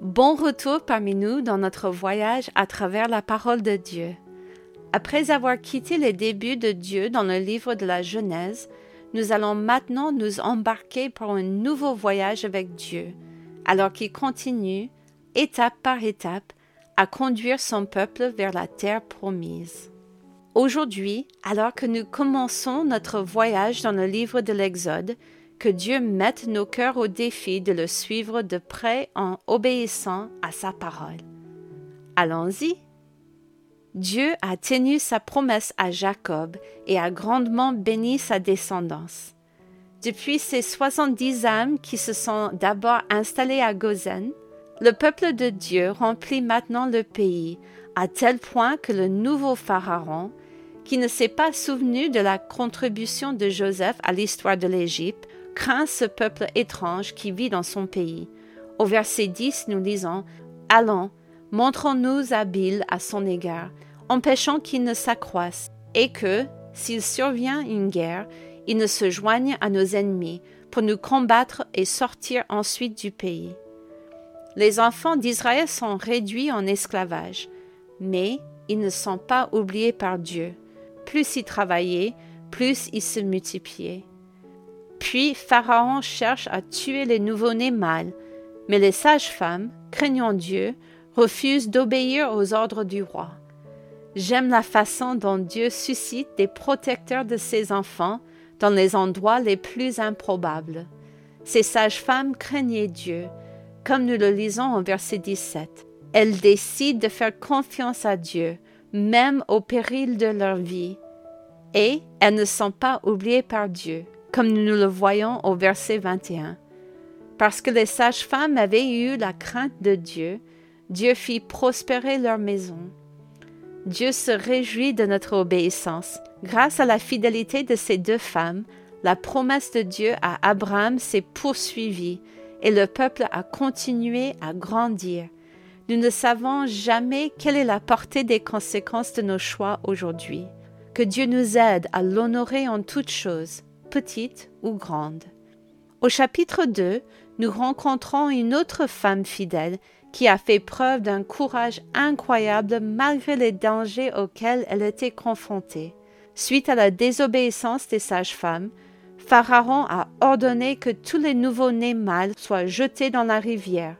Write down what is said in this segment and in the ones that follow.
Bon retour parmi nous dans notre voyage à travers la parole de Dieu. Après avoir quitté les débuts de Dieu dans le livre de la Genèse, nous allons maintenant nous embarquer pour un nouveau voyage avec Dieu, alors qu'il continue, étape par étape, à conduire son peuple vers la terre promise. Aujourd'hui, alors que nous commençons notre voyage dans le livre de l'Exode, que Dieu mette nos cœurs au défi de le suivre de près en obéissant à sa parole. Allons-y. Dieu a tenu sa promesse à Jacob et a grandement béni sa descendance. Depuis ces soixante-dix âmes qui se sont d'abord installées à Gozen, le peuple de Dieu remplit maintenant le pays, à tel point que le nouveau Pharaon, qui ne s'est pas souvenu de la contribution de Joseph à l'histoire de l'Égypte, craint ce peuple étrange qui vit dans son pays. Au verset 10, nous lisons Allons, montrons-nous habiles à son égard, empêchons qu'il ne s'accroisse, et que, s'il survient une guerre, il ne se joigne à nos ennemis, pour nous combattre et sortir ensuite du pays. Les enfants d'Israël sont réduits en esclavage, mais ils ne sont pas oubliés par Dieu. Plus ils travaillaient, plus ils se multipliaient. Puis Pharaon cherche à tuer les nouveau-nés mâles, mais les sages-femmes, craignant Dieu, refusent d'obéir aux ordres du roi. J'aime la façon dont Dieu suscite des protecteurs de ses enfants dans les endroits les plus improbables. Ces sages-femmes craignaient Dieu, comme nous le lisons au verset 17. Elles décident de faire confiance à Dieu, même au péril de leur vie, et elles ne sont pas oubliées par Dieu comme nous le voyons au verset 21. Parce que les sages-femmes avaient eu la crainte de Dieu, Dieu fit prospérer leur maison. Dieu se réjouit de notre obéissance. Grâce à la fidélité de ces deux femmes, la promesse de Dieu à Abraham s'est poursuivie et le peuple a continué à grandir. Nous ne savons jamais quelle est la portée des conséquences de nos choix aujourd'hui. Que Dieu nous aide à l'honorer en toutes choses petite ou grande. Au chapitre 2, nous rencontrons une autre femme fidèle qui a fait preuve d'un courage incroyable malgré les dangers auxquels elle était confrontée. Suite à la désobéissance des sages-femmes, Pharaon a ordonné que tous les nouveau-nés mâles soient jetés dans la rivière.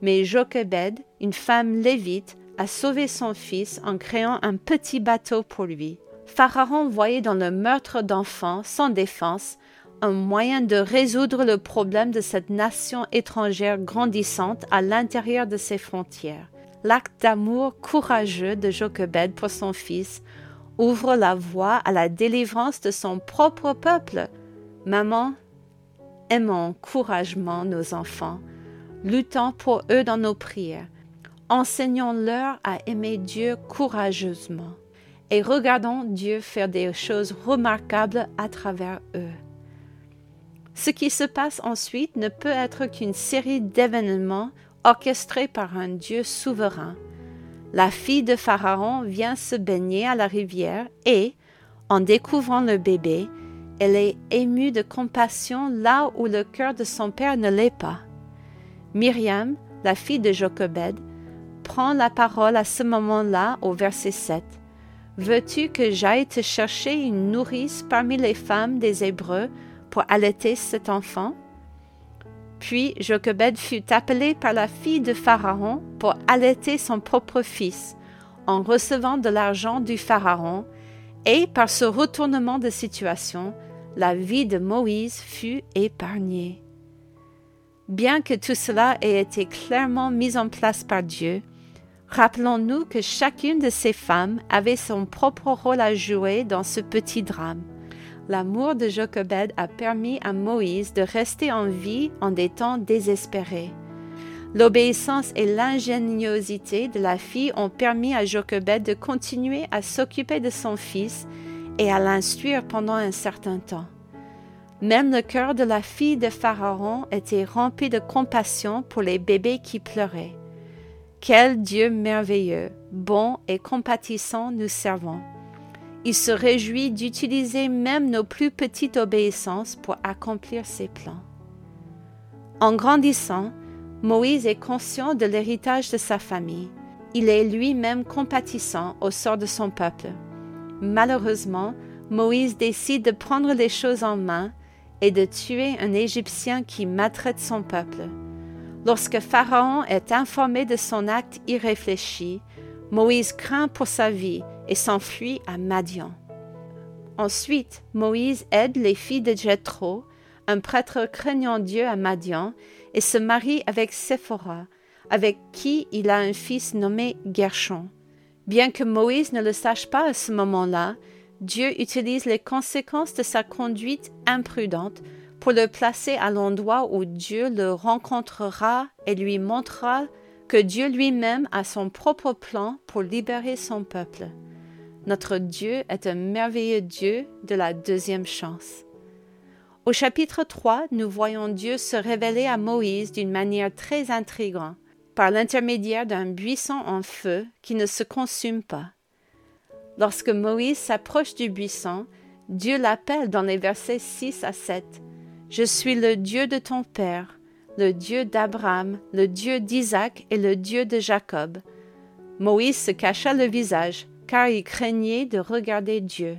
Mais Jochebed, une femme lévite, a sauvé son fils en créant un petit bateau pour lui. Pharaon voyait dans le meurtre d'enfants sans défense un moyen de résoudre le problème de cette nation étrangère grandissante à l'intérieur de ses frontières. L'acte d'amour courageux de Jochebed pour son fils ouvre la voie à la délivrance de son propre peuple. Maman, aimons courageusement nos enfants, luttons pour eux dans nos prières, enseignons-leur à aimer Dieu courageusement et regardons Dieu faire des choses remarquables à travers eux. Ce qui se passe ensuite ne peut être qu'une série d'événements orchestrés par un Dieu souverain. La fille de Pharaon vient se baigner à la rivière et, en découvrant le bébé, elle est émue de compassion là où le cœur de son père ne l'est pas. Myriam, la fille de Jochebed, prend la parole à ce moment-là au verset 7. Veux-tu que j'aille te chercher une nourrice parmi les femmes des Hébreux pour allaiter cet enfant? Puis Jochebed fut appelé par la fille de Pharaon pour allaiter son propre fils, en recevant de l'argent du Pharaon, et par ce retournement de situation, la vie de Moïse fut épargnée. Bien que tout cela ait été clairement mis en place par Dieu, Rappelons-nous que chacune de ces femmes avait son propre rôle à jouer dans ce petit drame. L'amour de Jochebed a permis à Moïse de rester en vie en des temps désespérés. L'obéissance et l'ingéniosité de la fille ont permis à Jochebed de continuer à s'occuper de son fils et à l'instruire pendant un certain temps. Même le cœur de la fille de Pharaon était rempli de compassion pour les bébés qui pleuraient. Quel Dieu merveilleux, bon et compatissant nous servons. Il se réjouit d'utiliser même nos plus petites obéissances pour accomplir ses plans. En grandissant, Moïse est conscient de l'héritage de sa famille. Il est lui-même compatissant au sort de son peuple. Malheureusement, Moïse décide de prendre les choses en main et de tuer un Égyptien qui maltraite son peuple. Lorsque Pharaon est informé de son acte irréfléchi, Moïse craint pour sa vie et s'enfuit à Madian. Ensuite, Moïse aide les filles de Jéthro, un prêtre craignant Dieu à Madian, et se marie avec Séphora, avec qui il a un fils nommé Gershon. Bien que Moïse ne le sache pas à ce moment-là, Dieu utilise les conséquences de sa conduite imprudente pour le placer à l'endroit où Dieu le rencontrera et lui montrera que Dieu lui-même a son propre plan pour libérer son peuple. Notre Dieu est un merveilleux Dieu de la deuxième chance. Au chapitre 3, nous voyons Dieu se révéler à Moïse d'une manière très intrigante, par l'intermédiaire d'un buisson en feu qui ne se consume pas. Lorsque Moïse s'approche du buisson, Dieu l'appelle dans les versets 6 à 7. Je suis le Dieu de ton Père, le Dieu d'Abraham, le Dieu d'Isaac et le Dieu de Jacob. Moïse se cacha le visage, car il craignait de regarder Dieu.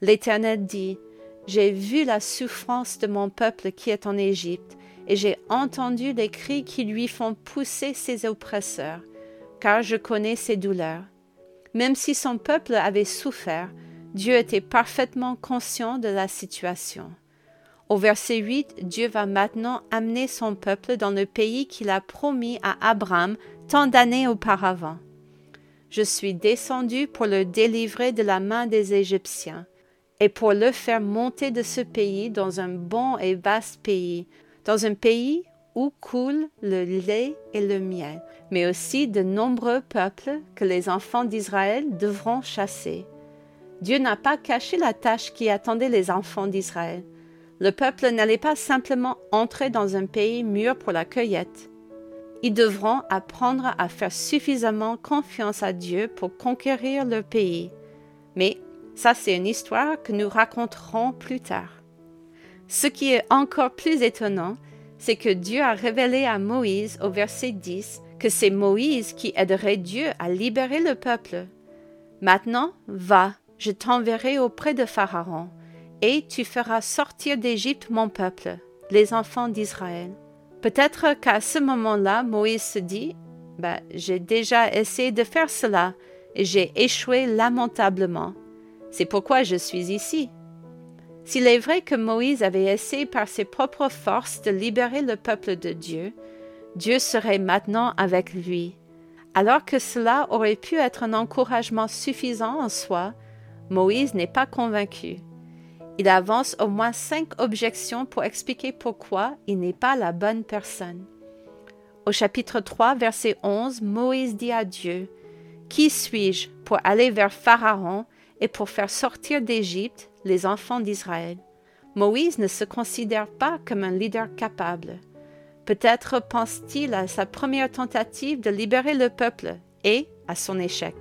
L'Éternel dit, J'ai vu la souffrance de mon peuple qui est en Égypte, et j'ai entendu les cris qui lui font pousser ses oppresseurs, car je connais ses douleurs. Même si son peuple avait souffert, Dieu était parfaitement conscient de la situation. Au verset 8, Dieu va maintenant amener son peuple dans le pays qu'il a promis à Abraham tant d'années auparavant. Je suis descendu pour le délivrer de la main des Égyptiens, et pour le faire monter de ce pays dans un bon et vaste pays, dans un pays où coule le lait et le miel, mais aussi de nombreux peuples que les enfants d'Israël devront chasser. Dieu n'a pas caché la tâche qui attendait les enfants d'Israël. Le peuple n'allait pas simplement entrer dans un pays mûr pour la cueillette. Ils devront apprendre à faire suffisamment confiance à Dieu pour conquérir leur pays. Mais ça, c'est une histoire que nous raconterons plus tard. Ce qui est encore plus étonnant, c'est que Dieu a révélé à Moïse au verset 10 que c'est Moïse qui aiderait Dieu à libérer le peuple. Maintenant, va, je t'enverrai auprès de Pharaon, et tu feras sortir d'Égypte mon peuple, les enfants d'Israël. Peut-être qu'à ce moment-là, Moïse se dit, ben, j'ai déjà essayé de faire cela, et j'ai échoué lamentablement. C'est pourquoi je suis ici. S'il est vrai que Moïse avait essayé par ses propres forces de libérer le peuple de Dieu, Dieu serait maintenant avec lui. Alors que cela aurait pu être un encouragement suffisant en soi, Moïse n'est pas convaincu. Il avance au moins cinq objections pour expliquer pourquoi il n'est pas la bonne personne. Au chapitre 3, verset 11, Moïse dit à Dieu, Qui suis-je pour aller vers Pharaon et pour faire sortir d'Égypte les enfants d'Israël? Moïse ne se considère pas comme un leader capable. Peut-être pense-t-il à sa première tentative de libérer le peuple et à son échec.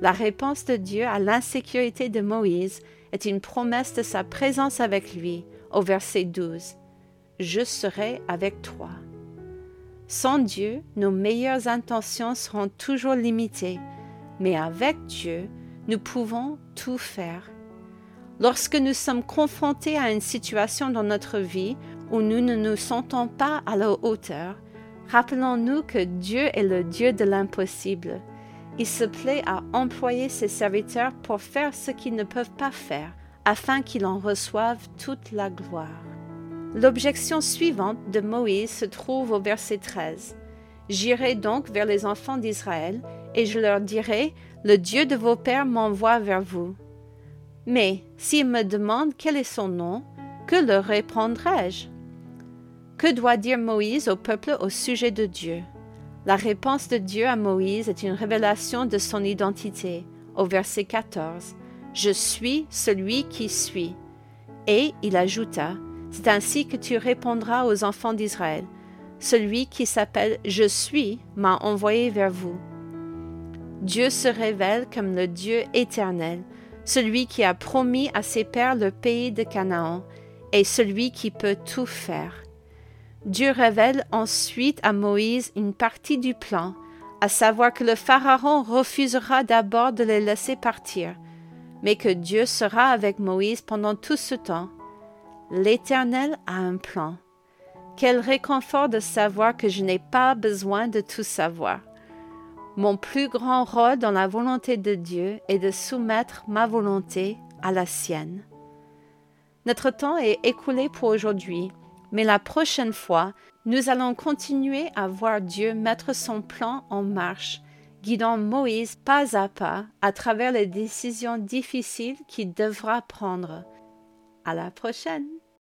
La réponse de Dieu à l'insécurité de Moïse est une promesse de sa présence avec lui au verset 12. Je serai avec toi. Sans Dieu, nos meilleures intentions seront toujours limitées, mais avec Dieu, nous pouvons tout faire. Lorsque nous sommes confrontés à une situation dans notre vie où nous ne nous sentons pas à la hauteur, rappelons-nous que Dieu est le Dieu de l'impossible. Il se plaît à employer ses serviteurs pour faire ce qu'ils ne peuvent pas faire, afin qu'ils en reçoivent toute la gloire. L'objection suivante de Moïse se trouve au verset 13. J'irai donc vers les enfants d'Israël, et je leur dirai, Le Dieu de vos pères m'envoie vers vous. Mais s'ils me demandent quel est son nom, que leur répondrai-je? Que doit dire Moïse au peuple au sujet de Dieu? La réponse de Dieu à Moïse est une révélation de son identité, au verset 14. Je suis celui qui suis. Et il ajouta, C'est ainsi que tu répondras aux enfants d'Israël. Celui qui s'appelle Je suis m'a envoyé vers vous. Dieu se révèle comme le Dieu éternel, celui qui a promis à ses pères le pays de Canaan, et celui qui peut tout faire. Dieu révèle ensuite à Moïse une partie du plan, à savoir que le Pharaon refusera d'abord de les laisser partir, mais que Dieu sera avec Moïse pendant tout ce temps. L'Éternel a un plan. Quel réconfort de savoir que je n'ai pas besoin de tout savoir. Mon plus grand rôle dans la volonté de Dieu est de soumettre ma volonté à la sienne. Notre temps est écoulé pour aujourd'hui, mais la prochaine fois, nous allons continuer à voir Dieu mettre son plan en marche, guidant Moïse pas à pas à travers les décisions difficiles qu'il devra prendre. À la prochaine!